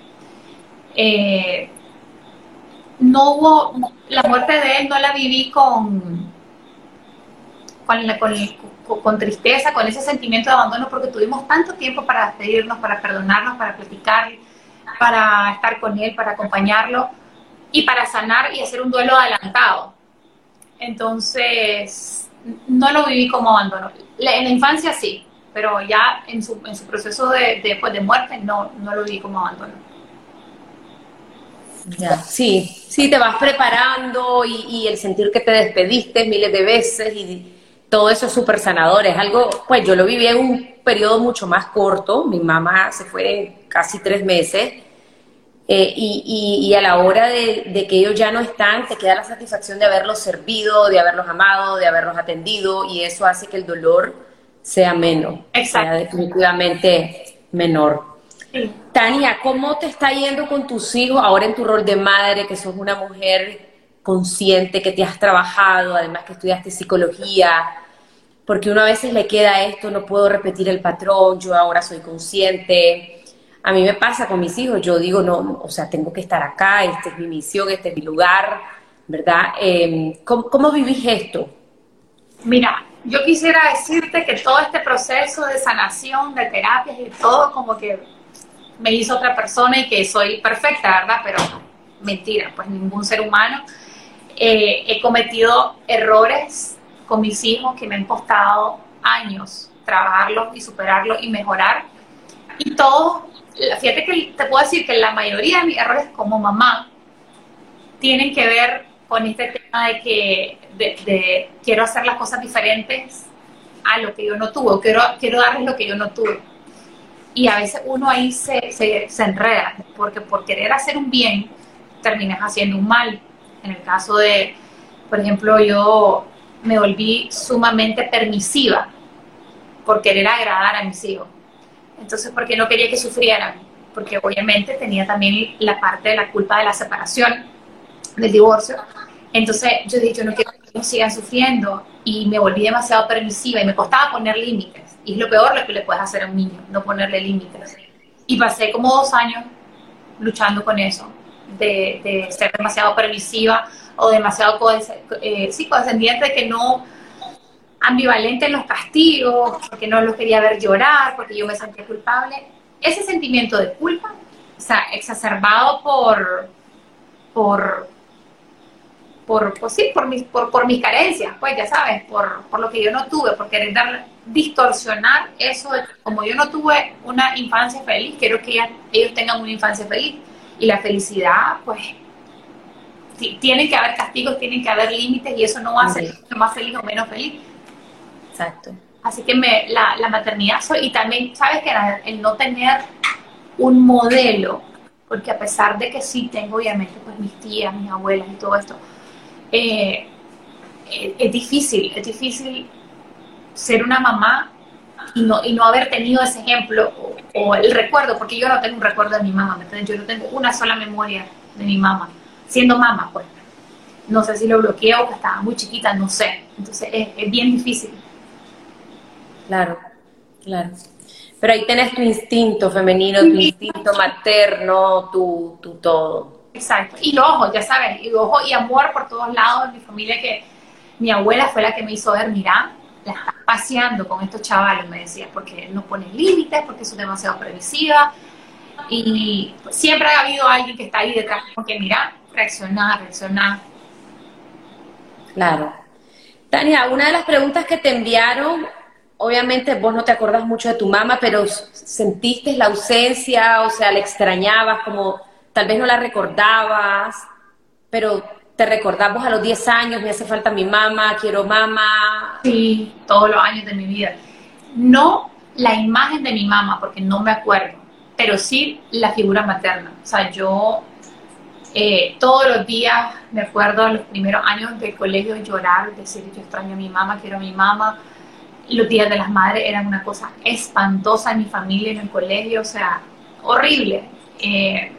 Eh, no hubo, la muerte de él no la viví con, con, la, con, con tristeza, con ese sentimiento de abandono, porque tuvimos tanto tiempo para despedirnos, para perdonarnos, para platicar, para estar con él, para acompañarlo y para sanar y hacer un duelo adelantado. Entonces, no lo viví como abandono. En la infancia sí, pero ya en su, en su proceso de, de, pues, de muerte no, no lo viví como abandono. Ya, sí, sí, te vas preparando y, y el sentir que te despediste miles de veces y todo eso es súper sanador. Es algo, pues yo lo viví en un periodo mucho más corto. Mi mamá se fue en casi tres meses. Eh, y, y, a la hora de, que ellos ya no están, te queda la satisfacción de haberlos servido, de haberlos amado, de haberlos atendido, y eso hace que el dolor sea menos, sea definitivamente menor. Tania, ¿cómo te está yendo con tus hijos ahora en tu rol de madre, que sos una mujer consciente, que te has trabajado, además que estudiaste psicología, porque uno a veces le queda esto, no puedo repetir el patrón, yo ahora soy consciente. A mí me pasa con mis hijos, yo digo, no, o sea, tengo que estar acá, esta es mi misión, este es mi lugar, ¿verdad? Em, ¿cómo, vivís esto? Mira, yo quisiera decirte que todo este proceso de sanación, de terapias y todo como que me hizo otra persona y que soy perfecta, ¿verdad? Pero mentira, pues ningún ser humano eh, he cometido errores con mis hijos que me han costado años trabajarlos y superarlos y mejorar. Y todo, fíjate que te puedo decir que la mayoría de mis errores como mamá tienen que ver con este tema de que de, quiero hacer las cosas diferentes a lo que yo no tuve, quiero, quiero darles lo que yo no tuve. Y a veces uno ahí se, se, se enreda, porque por querer hacer un bien, terminas haciendo un mal. En el caso de, por ejemplo, yo me volví sumamente permisiva por querer agradar a mis hijos. Entonces, porque no quería que sufrieran, porque obviamente tenía también la parte de la culpa de la separación, del divorcio. Entonces, yo dije, yo no quiero que ellos sigan sufriendo y me volví demasiado permisiva y me costaba poner límites. Y es lo peor lo que le puedes hacer a un niño, no ponerle límites. Y pasé como dos años luchando con eso, de, ser demasiado permisiva o demasiado eh, sí, que no ambivalente en los castigos, porque no los quería ver llorar, porque yo me sentía culpable. Ese sentimiento de culpa, o sea, exacerbado por, por, por, pues sí, por mis, por, por mis carencias, pues ya sabes, por, por lo que yo no tuve, por querer dar, distorsionar eso de como yo no tuve una infancia feliz, quiero que ellos tengan una infancia feliz. Y la felicidad, pues, tiene que haber castigos, tienen que haber límites y eso no va a ser más feliz o menos feliz. Exacto. Así que me, la, la maternidad soy, y también, ¿sabes que El no tener un modelo, porque a pesar de que sí tengo obviamente pues mis tías, mis abuelas y todo esto, eh, eh, es difícil, es difícil ser una mamá y no, y no haber tenido ese ejemplo o, el recuerdo, porque yo no tengo un recuerdo de mi mamá, yo no tengo una sola memoria de mi mamá, siendo mamá, pues. No sé si lo bloqueé o que estaba muy chiquita, no sé. Entonces es, es bien difícil. Claro, claro. Pero ahí tenés tu instinto femenino, tu instinto materno, tu, tu todo. Exacto. Y los ojos, ya sabes, y ojo y amor por todos lados. Mi familia que mi abuela fue la que me hizo ver, mira, la estás paseando con estos chavales, me decía, porque no pones límites, porque son demasiado previsiva. Y siempre ha habido alguien que está ahí detrás, porque mira, reaccionar, reaccionar. Claro. Tania, una de las preguntas que te enviaron obviamente vos no te acordás mucho de tu mamá, pero sentiste la ausencia, o sea, la extrañabas, como tal vez no la recordabas, pero te recordabas a los 10 años, me hace falta mi mamá, quiero mamá. Sí, todos los años de mi vida. No la imagen de mi mamá, porque no me acuerdo, pero sí la figura materna. O sea, yo eh, todos los días me acuerdo los primeros años del colegio llorar, decir yo extraño a mi mamá, quiero a mi mamá los días de las madres eran una cosa espantosa en mi familia, en el colegio, o sea, horrible. Eh,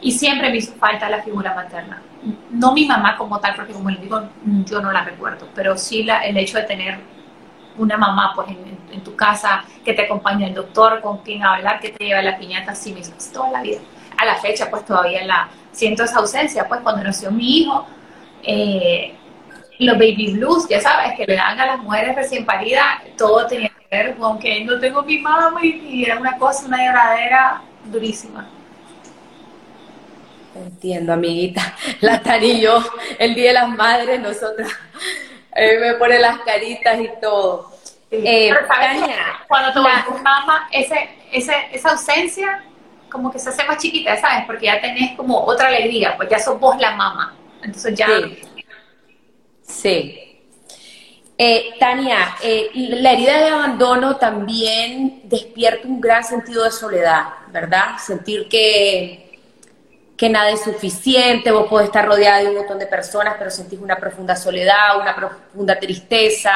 y siempre me hizo falta la figura materna. No mi mamá como tal, porque como les digo, yo no la recuerdo, pero sí la, el hecho de tener una mamá pues en, tu casa, que te acompaña el doctor, con quien hablar, que te lleva la piñata, sí hizo toda la vida. A la fecha pues todavía la siento esa ausencia, pues cuando nació mi hijo, eh, los baby blues, ya sabes, que le dan a las mujeres recién paridas, todo tenía que ver con que no tengo mi mamá y era una cosa, una lloradera durísima. Entiendo, amiguita. <laughs> La Tani y yo, el Día de las Madres, nosotras, eh, me pone las caritas y todo. Eh, cuando tu mamá, ese, ese, esa ausencia como que se hace más chiquita, ¿sabes? Porque ya tenés como otra alegría, pues ya sos vos la mamá. Entonces ya... Sí. Eh, Tania, eh, la herida de abandono también despierta un gran sentido de soledad, ¿verdad? Sentir que, que nada es suficiente, vos podés estar rodeada de un montón de personas, pero sentís una profunda soledad, una profunda tristeza,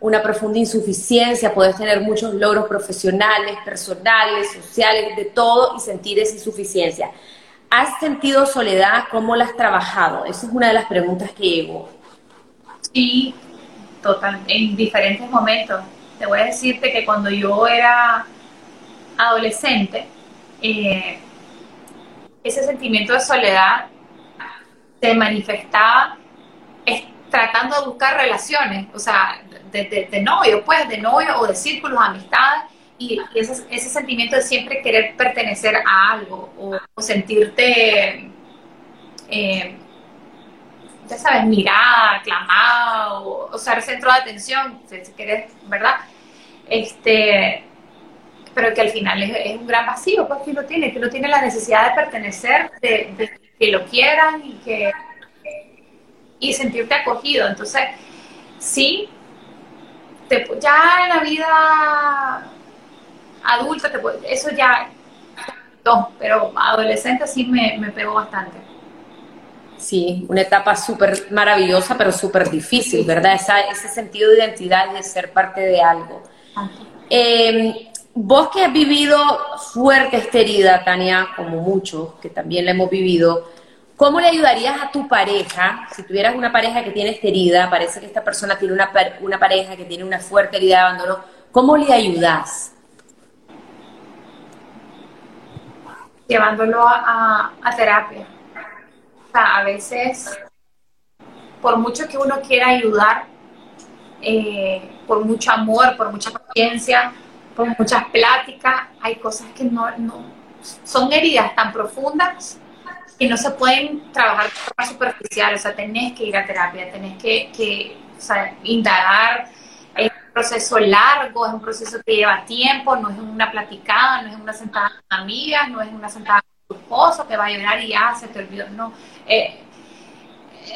una profunda insuficiencia, podés tener muchos logros profesionales, personales, sociales, de todo, y sentir esa insuficiencia. ¿Has sentido soledad? ¿Cómo la has trabajado? Esa es una de las preguntas que llevo. Sí, total, en diferentes momentos. Te voy a decirte que cuando yo era adolescente, eh, ese sentimiento de soledad se manifestaba tratando de buscar relaciones, o sea, de, novio, pues, de novio o de círculos, amistades, y ese, ese sentimiento de siempre querer pertenecer a algo o, sentirte eh, ya sabes, mirada, aclamada, o, ser el centro de atención, si, quieres, ¿verdad? Este, pero que al final es, un gran vacío, pues que lo tiene, que no tiene la necesidad de pertenecer, de, que lo quieran y que y sentirte acogido. Entonces, sí, te, ya en la vida adulta, eso ya, no, pero adolescente sí me, me pegó bastante. Sí, una etapa súper maravillosa, pero súper difícil, ¿verdad? ese sentido de identidad y de ser parte de algo. Eh, vos que has vivido fuerte esta herida, Tania, como muchos, que también la hemos vivido, ¿cómo le ayudarías a tu pareja, si tuvieras una pareja que tiene esta herida, parece que esta persona tiene una, una pareja que tiene una fuerte herida de abandono, ¿cómo le ayudas? Llevándolo a, terapia. O sea, a veces, por mucho que uno quiera ayudar, eh, por mucho amor, por mucha paciencia, por muchas pláticas, hay cosas que no, son heridas tan profundas que no se pueden trabajar de forma superficial, o sea, tenés que ir a terapia, tenés que, que indagar, es un proceso largo, es un proceso que lleva tiempo, no es una platicada, no es una sentada con amigas, no es una sentada con que va a llorar y ya se te olvidó, no. Eh,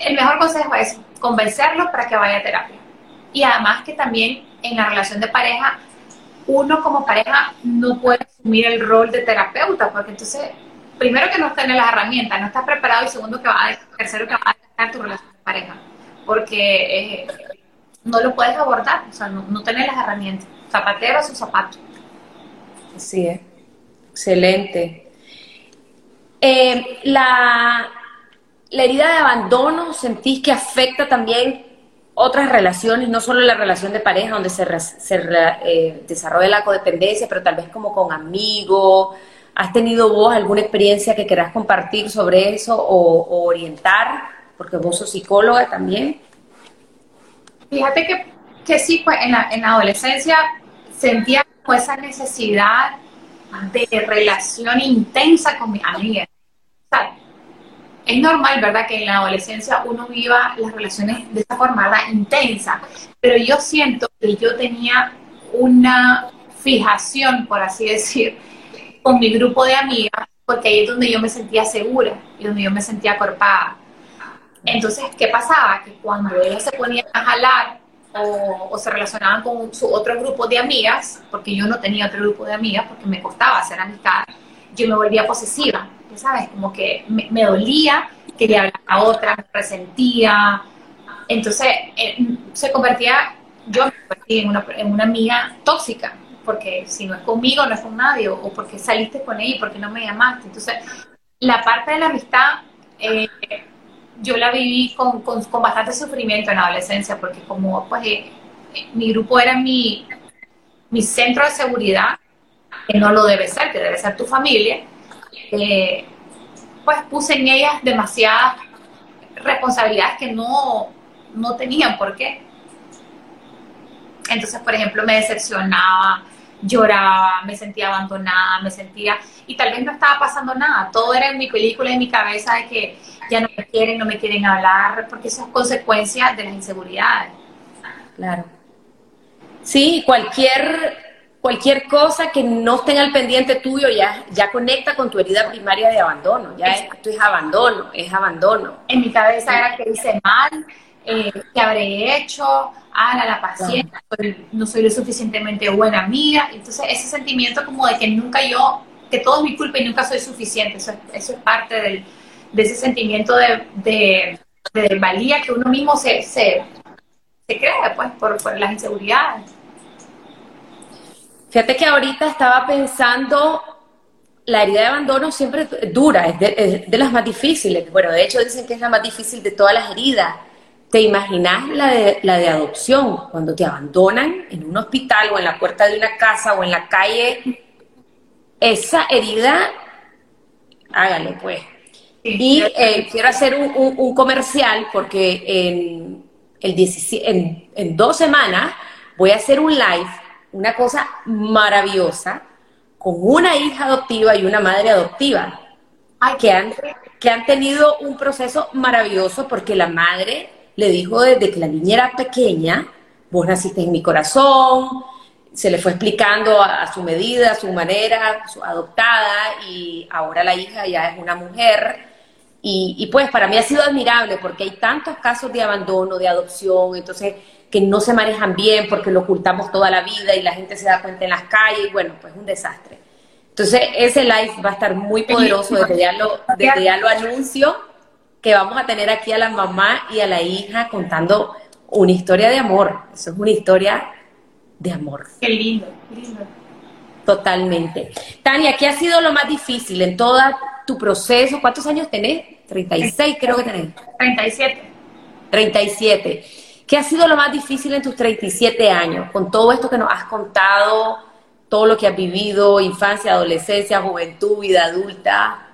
el mejor consejo es convencerlo para que vaya a terapia. Y además que también en la relación de pareja, uno como pareja no puede asumir el rol de terapeuta, porque entonces, primero que no tiene las herramientas, no estás preparado, y segundo que va a, tercero que va a dejar tu relación de pareja, porque eh, no lo puedes abordar, o sea, no, no tenés las herramientas. Zapatero a su zapato. Así es. Excelente. Eh, la, la herida de abandono, ¿sentís que afecta también otras relaciones, no solo la relación de pareja donde se, eh, desarrolla la codependencia, pero tal vez como con amigos. ¿Has tenido vos alguna experiencia que querás compartir sobre eso o, orientar? Porque vos sos psicóloga también. Fíjate que, que sí, pues en la, en la adolescencia sentía como esa necesidad de relación intensa con mi amiga. O es normal, ¿verdad?, que en la adolescencia uno viva las relaciones de esa forma, ¿verdad?, intensa. Pero yo siento que yo tenía una fijación, por así decir, con mi grupo de amigas, porque ahí es donde yo me sentía segura y donde yo me sentía acorpada. Entonces, ¿qué pasaba? Que cuando ellas se ponían a jalar o, se relacionaban con su otro grupo de amigas, porque yo no tenía otro grupo de amigas, porque me costaba hacer amistad, yo me volvía posesiva. ¿sabes? Como que me, dolía, quería hablar a otra, me resentía. Entonces eh, se convertía, yo me convertí en una, en una amiga tóxica, porque si no es conmigo, no es con nadie, o, porque saliste con ella porque no me llamaste. Entonces, la parte de la amistad, eh, yo la viví con, con, bastante sufrimiento en la adolescencia, porque como pues eh, mi grupo era mi, mi centro de seguridad, que no lo debe ser, que debe ser tu familia, eh, pues puse en ellas demasiadas responsabilidades que no, no tenían por qué. Entonces, por ejemplo, me decepcionaba, lloraba, me sentía abandonada, me sentía, y tal vez no estaba pasando nada, todo era en mi película, en mi cabeza de que ya no me quieren, no me quieren hablar, porque eso es consecuencia de las inseguridades. Claro. Sí, cualquier cualquier cosa que no esté el pendiente tuyo ya, ya conecta con tu herida primaria de abandono. Ya esto es abandono, es abandono. En mi cabeza era que hice mal, eh, que habré hecho, a la paciencia, no soy lo suficientemente buena amiga. Entonces, ese sentimiento como de que nunca yo, que todo es mi culpa y nunca soy suficiente, eso, es parte del, de ese sentimiento de, de, de, valía que uno mismo se, se, se crea pues, por, por las inseguridades. Fíjate que ahorita estaba pensando, la herida de abandono siempre dura, es de, las más difíciles. Bueno, de hecho dicen que es la más difícil de todas las heridas. ¿Te imaginas la de, la de adopción? Cuando te abandonan en un hospital o en la puerta de una casa o en la calle. Esa herida, hágale pues. Y eh, quiero hacer un, comercial porque en, el en, en dos semanas voy a hacer un live una cosa maravillosa con una hija adoptiva y una madre adoptiva que han, que han tenido un proceso maravilloso porque la madre le dijo desde que la niña era pequeña, vos naciste en mi corazón, se le fue explicando a, su medida, a su manera, su adoptada, y ahora la hija ya es una mujer. Y, pues para mí ha sido admirable porque hay tantos casos de abandono, de adopción, entonces que no se manejan bien porque lo ocultamos toda la vida y la gente se da cuenta en las calles, bueno, pues un desastre. Entonces ese live va a estar muy poderoso, desde ya lo, <laughs> desde ya lo anuncio, que vamos a tener aquí a la mamá y a la hija contando una historia de amor, eso es una historia de amor. Qué lindo, lindo. Totalmente. Tania, ¿qué ha sido lo más difícil en todo tu proceso? ¿Cuántos años tenés? 36 creo que tenés. 37. 37. ¿Qué ha sido lo más difícil en tus 37 años? Con todo esto que nos has contado, todo lo que has vivido, infancia, adolescencia, juventud, vida adulta.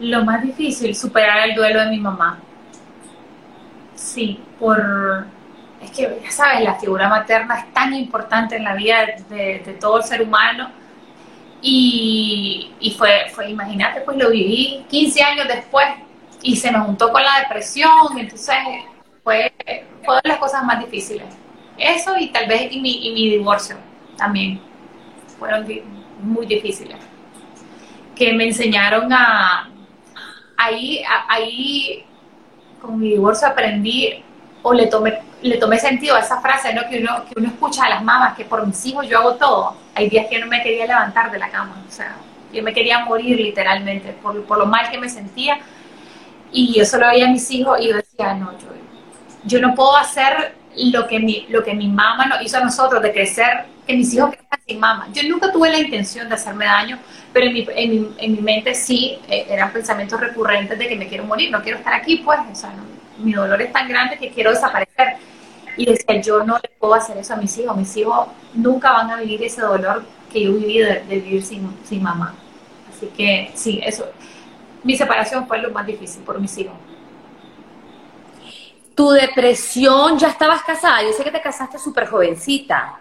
Lo más difícil, superar el duelo de mi mamá. Sí, por es que, ya sabes, la figura materna es tan importante en la vida de, todo el ser humano. Y, fue, fue, imagínate, pues lo viví 15 años después y se me juntó con la depresión, entonces fue, fue de las cosas más difíciles. Eso y tal vez y mi, y mi divorcio también fueron muy difíciles. Que me enseñaron a, ahí, ahí con mi divorcio aprendí o le tomé, le tomé sentido a esa frase ¿no? que, uno, que uno escucha a las mamás, que por mis hijos yo hago todo. Hay días que no me quería levantar de la cama, o sea, yo me quería morir literalmente por, por lo mal que me sentía. Y yo solo veía a mis hijos y yo decía, no, yo, yo no puedo hacer lo que, mi, lo que mi mamá nos hizo a nosotros, de crecer, que mis hijos crezcan sin mamá. Yo nunca tuve la intención de hacerme daño, pero en mi, en mi, en mi mente sí eh, eran pensamientos recurrentes de que me quiero morir, no quiero estar aquí, pues, o sea, no, mi dolor es tan grande que quiero desaparecer. Y decía, yo no le puedo hacer eso a mis hijos. Mis hijos nunca van a vivir ese dolor que yo viví de, vivir sin, sin mamá. Así que sí, eso. Mi separación fue lo más difícil por mis hijos. ¿Tu depresión ya estabas casada? Yo sé que te casaste súper jovencita.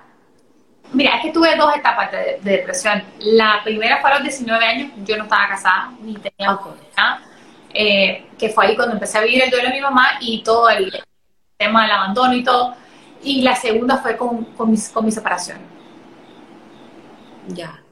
Mira, es que tuve dos etapas de, depresión. La primera fue a los 19 años, yo no estaba casada, ni tenía okay. Eh, que fue ahí cuando empecé a vivir el duelo de mi mamá y todo el tema del abandono y todo. Y la segunda fue con, con, mi, con mi separación. Ya.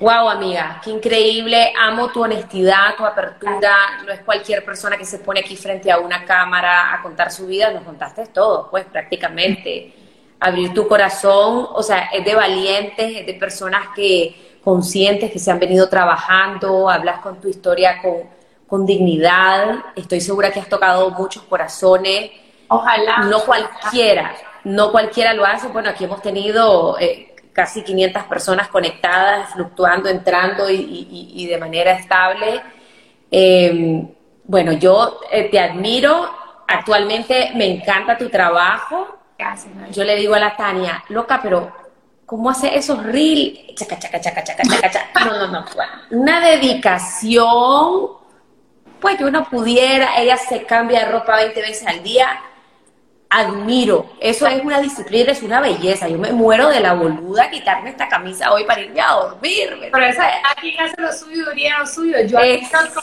Wow, amiga, qué increíble. Amo tu honestidad, tu apertura. No es cualquier persona que se pone aquí frente a una cámara a contar su vida. Nos contaste todo, pues prácticamente. Abrir tu corazón, o sea, es de valientes, es de personas que conscientes que se han venido trabajando. Hablas con tu historia con con dignidad. Estoy segura que has tocado muchos corazones. Ojalá. No cualquiera, no cualquiera lo hace. Bueno, aquí hemos tenido eh, casi 500 personas conectadas, fluctuando, entrando y, de manera estable. Em, bueno, yo eh, te admiro. Actualmente me encanta tu trabajo. Gracias. Yo le digo a la Tania, loca, pero ¿cómo hace esos reels? Chaca, chaca, chaca, chaca, chaca, chaca. No, no, no. Una dedicación pues que uno pudiera, ella se cambia de ropa 20 veces al día, admiro. Eso es una disciplina, es una belleza. Yo me muero de la boluda quitarme esta camisa hoy para irme a dormir. Pero esa, aquí hace lo suyo, diría lo suyo. Yo Exacto.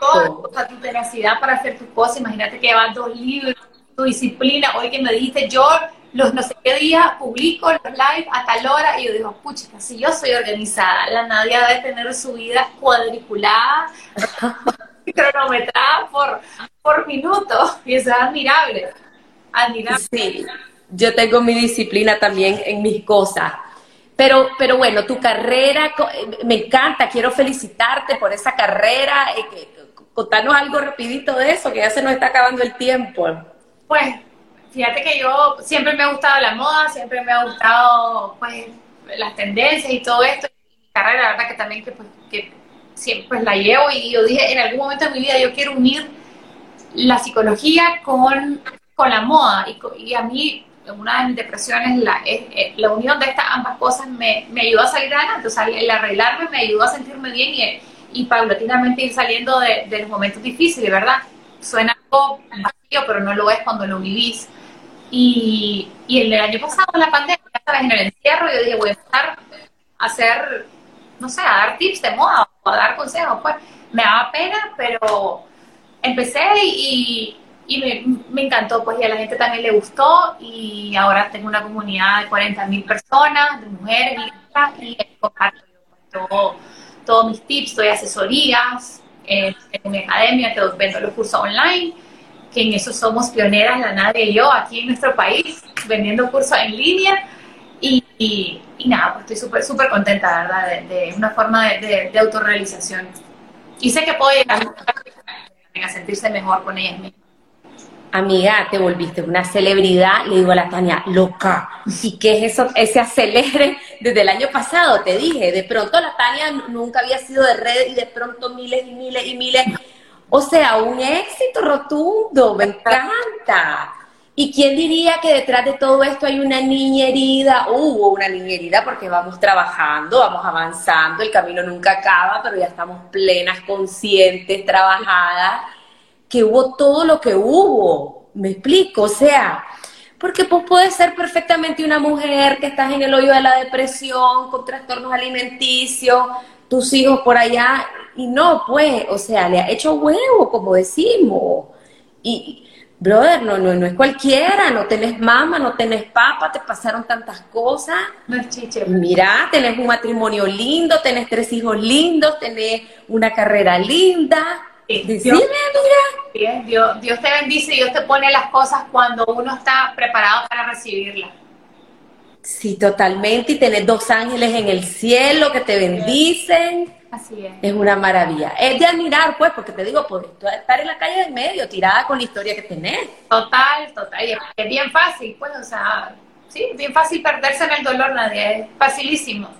Todo, o sea, tu tenacidad para hacer tus cosas. Imagínate que llevas dos libros, tu disciplina. Hoy que me dijiste, yo los no sé qué días publico los live a tal hora y yo digo, pucha, si yo soy organizada, la Nadia debe tener su vida cuadriculada <laughs> cronometrada por, por minuto y eso es admirable. Admirable. Sí, yo tengo mi disciplina también en mis cosas. Pero, pero bueno, tu carrera, eh, me encanta, quiero felicitarte por esa carrera. Eh, contanos algo rapidito de eso, que ya se nos está acabando el tiempo. Pues, fíjate que yo siempre me ha gustado la moda, siempre me ha gustado pues las tendencias y todo esto. Y mi carrera, la verdad que también que, pues, que siempre pues, la llevo y yo dije, en algún momento de mi vida yo quiero unir la psicología con, con la moda y, a mí una de mis depresiones, la, la unión de estas ambas cosas me, me, ayudó a salir adelante, o sea, el arreglarme me ayudó a sentirme bien y, y paulatinamente ir saliendo de, de, los momentos difíciles, ¿verdad? Suena algo vacío, pero no lo es cuando lo vivís. Y, y el año pasado, la pandemia, sabes, en el encierro, yo dije, voy a empezar a hacer, no sé, a dar tips de moda a dar consejos, pues me daba pena, pero empecé y, me, encantó, pues y a la gente también le gustó y ahora tengo una comunidad de 40 mil personas, de mujeres y comparto pues, todos mis tips, doy asesorías, en, en mi academia, te vendo los cursos online, que en eso somos pioneras, la Nadia y yo, aquí en nuestro país, vendiendo cursos en línea. Y, y, nada, pues estoy súper, súper contenta, ¿verdad? De, una forma de, de, autorrealización. Y sé que puedo llegar a sentirse mejor con ellas mismas. Amiga, te volviste una celebridad, le digo a la Tania, loca. ¿Y qué es eso, ese acelere desde el año pasado? Te dije, de pronto la Tania nunca había sido de red y de pronto miles y miles y miles. O sea, un éxito rotundo, me encanta. ¿Y quién diría que detrás de todo esto hay una niña herida? Hubo una niña herida porque vamos trabajando, vamos avanzando, el camino nunca acaba, pero ya estamos plenas, conscientes, trabajadas, que hubo todo lo que hubo. ¿Me explico? O sea, porque pues puedes ser perfectamente una mujer que estás en el hoyo de la depresión, con trastornos alimenticios, tus hijos por allá, y no, pues, o sea, le ha hecho huevo, como decimos. Y, brother, no, no, no es cualquiera, no tenés mamá, no tenés papa, te pasaron tantas cosas. No. Mira, tenés un matrimonio lindo, tenés tres hijos lindos, tenés una carrera linda. Decime, mira. Dios, Dios te bendice y Dios te pone las cosas cuando uno está preparado para recibirlas. Sí, totalmente. Y tenés dos ángeles en el cielo que te bendicen. Así es. Es una maravilla. Es de admirar, pues, porque te digo, pues, estar en la calle del medio, tirada con la historia que tenés. Total, total. Es bien fácil, pues, o sea, sí, bien fácil perderse en el dolor, nadie. Es facilísimo.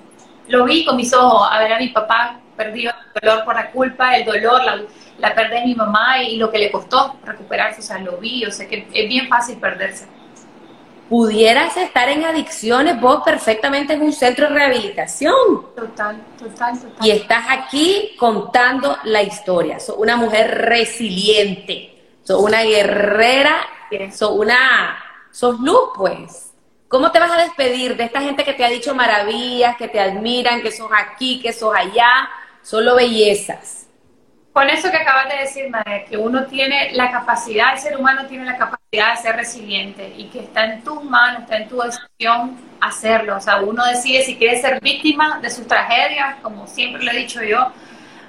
Lo vi con mis ojos, a ver a mi papá perdió el dolor por la culpa, el dolor, la, la pérdida de mi mamá y lo que le costó recuperarse, o sea, lo vi, o sea, que es bien fácil perderse pudieras estar en adicciones vos perfectamente en un centro de rehabilitación. Total, total, total. Y estás aquí contando la historia. Sos una mujer resiliente, sos una guerrera, sos una, sos luz, pues. ¿Cómo te vas a despedir de esta gente que te ha dicho maravillas, que te admiran, que sos aquí, que sos allá? Solo bellezas. Con eso que acabas de decir, madre, que uno tiene la capacidad, el ser humano tiene la capacidad de ser resiliente y que está en tus manos, está en tu decisión hacerlo. O sea, uno decide si quiere ser víctima de sus tragedias, como siempre lo he dicho yo,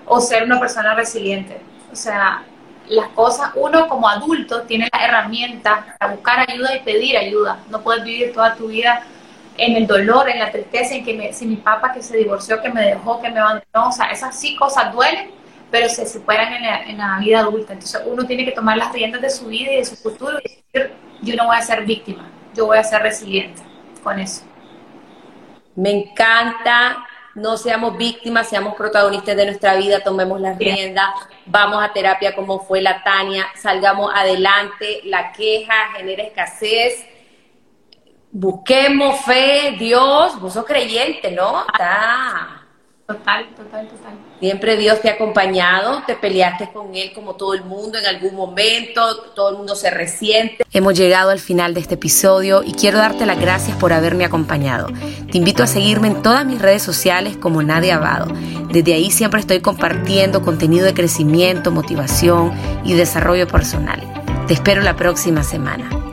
o ser una persona resiliente. O sea, las cosas, uno como adulto tiene la herramienta para buscar ayuda y pedir ayuda. No puedes vivir toda tu vida en el dolor, en la tristeza, en que me, si mi papá que se divorció, que me dejó, que me abandonó, o sea, esas sí cosas duelen, pero se superan en la, vida adulta. Entonces uno tiene que tomar las riendas de su vida y de su futuro y decir, yo no voy a ser víctima, yo voy a ser resiliente con eso. Me encanta, no seamos víctimas, seamos protagonistas de nuestra vida, tomemos las riendas, vamos a terapia como fue la Tania, salgamos adelante, la queja genera escasez, busquemos fe, Dios, vos sos creyente, ¿no? Está Total, total, total. Siempre Dios te ha acompañado, te peleaste con Él como todo el mundo en algún momento, todo el mundo se resiente. Hemos llegado al final de este episodio y quiero darte las gracias por haberme acompañado. Te invito a seguirme en todas mis redes sociales como Nadia Abado. Desde ahí siempre estoy compartiendo contenido de crecimiento, motivación y desarrollo personal. Te espero la próxima semana.